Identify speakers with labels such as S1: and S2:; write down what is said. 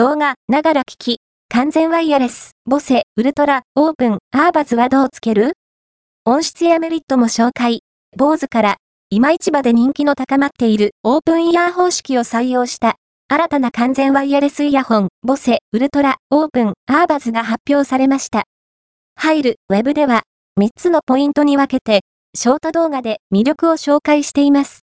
S1: 動画、ながら聞き、完全ワイヤレス、ボセ、ウルトラ、オープン、アーバズはどうつける？音質やメリットも紹介。坊主から、今市場で人気の高まっている。オープンイヤー方式を採用した。新たな完全ワイヤレスイヤホン、ボセ、ウルトラ、オープン、アーバズが発表されました。入る、ウェブでは、3つのポイントに分けて、ショート動画で魅力を紹介しています。